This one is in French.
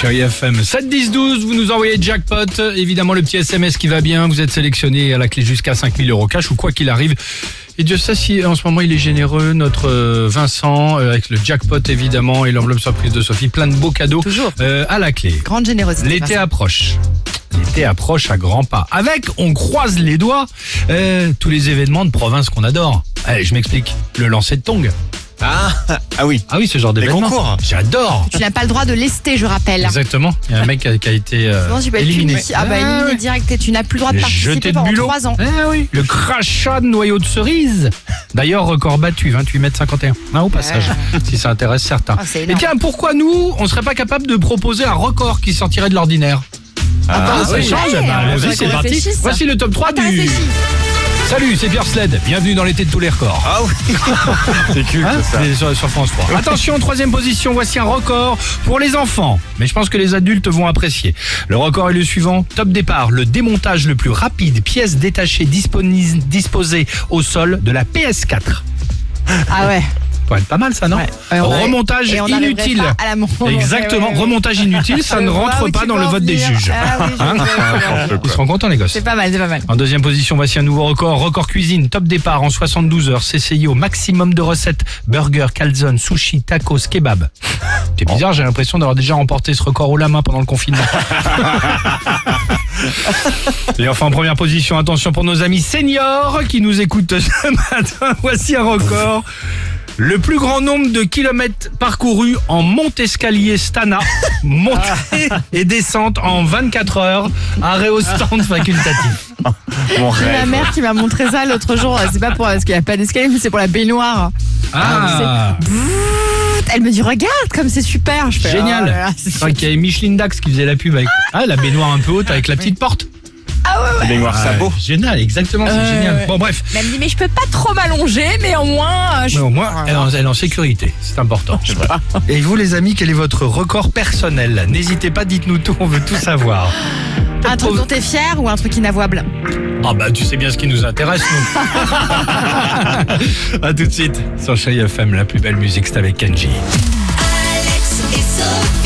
Chérie FM 7 10 12, vous nous envoyez jackpot, évidemment le petit SMS qui va bien, vous êtes sélectionné à la clé jusqu'à 5000 euros cash ou quoi qu'il arrive. Et Dieu sait si en ce moment il est généreux, notre euh, Vincent, euh, avec le jackpot évidemment et l'enveloppe surprise de Sophie, plein de beaux cadeaux Toujours. euh, à la clé. Grande générosité. L'été approche. L'été approche à grands pas. Avec, on croise les doigts, euh, tous les événements de province qu'on adore. Allez, je m'explique. Le lancer de tongs. Ah, ah oui. Ah oui, ce genre d'événement. concours. J'adore. Tu n'as pas le droit de lester, je rappelle. Exactement. Il y a un mec qui a, qui a été euh, être éliminé. Ah bah Ah éliminé ouais. direct et tu n'as plus le droit de Le participer de pendant bulot. 3 ans. Eh oui. Le crachat de noyau de cerise. D'ailleurs, record battu, 28 mètres 51. Ah, au passage, si ça intéresse certains. Ah, c'est Et énorme. tiens, pourquoi nous, on serait pas capable de proposer un record qui sortirait de l'ordinaire? Ah, ça oui. change. Ouais, Bah, allons-y, dirait c'est qu'on parti. réfléchisse. Voici le top 3 Ah, t'as du... Salut, c'est Pierre Sled. Bienvenue dans l'été de tous les records. Ah oui. C'est culte Hein ça. C'est sur, sur France 3. Attention, troisième position, voici un record pour les enfants. Mais je pense que les adultes vont apprécier. Le record est le suivant. Top départ, le démontage le plus rapide, pièce détachée disposée au sol de la PS4. Ah ouais. Ça pourrait être pas mal ça, non Ouais. Remontage et on n'arriverait inutile. pas à la monter. Exactement, Ouais, ouais, ouais. remontage inutile, ça ne rentre pas dans le vote des juges. Ah oui, Hein venir. Ils seront contents les gosses. C'est pas mal, c'est pas mal. En deuxième position, voici un nouveau record. Record cuisine, top départ en 72 heures. CCI au maximum de recettes. Burger, calzone, sushi, tacos, kebab. C'est bizarre, j'ai l'impression d'avoir déjà remporté ce record haut la main pendant le confinement. Et enfin, en première position, attention pour nos amis seniors qui nous écoutent ce matin. Voici un record. Le plus grand nombre de kilomètres parcourus en monte-escalier Stana, montée et descente en 24 heures, arrêt au stand facultatif. Mon J'ai ma rêve. mère qui m'a montré ça l'autre jour. C'est pas pour parce qu'il n'y a pas d'escalier, mais c'est pour la baignoire. Ah, Elle me dit regarde comme c'est super. Je fais, génial. oh là Je crois qu'il y avait Micheline Dax qui faisait la pub avec ah, la baignoire un peu haute avec la petite porte. Les baignoires sabot. Génial, exactement, c'est Ouais, génial. ouais. Bon, bref. Mais elle me dit mais je peux pas trop m'allonger, mais au moins. euh, je- Mais au moins, elle est en- elle est en sécurité, c'est important. Et vous, les amis, quel est votre record personnel? N'hésitez pas, dites-nous tout, on veut tout savoir. Un truc dont t'es fier ou un truc inavouable? Ah bah, tu sais bien ce qui nous intéresse, nous. à tout de suite sur Chérie FM, la plus belle musique, c'est avec Kenji. Alex et Sophie.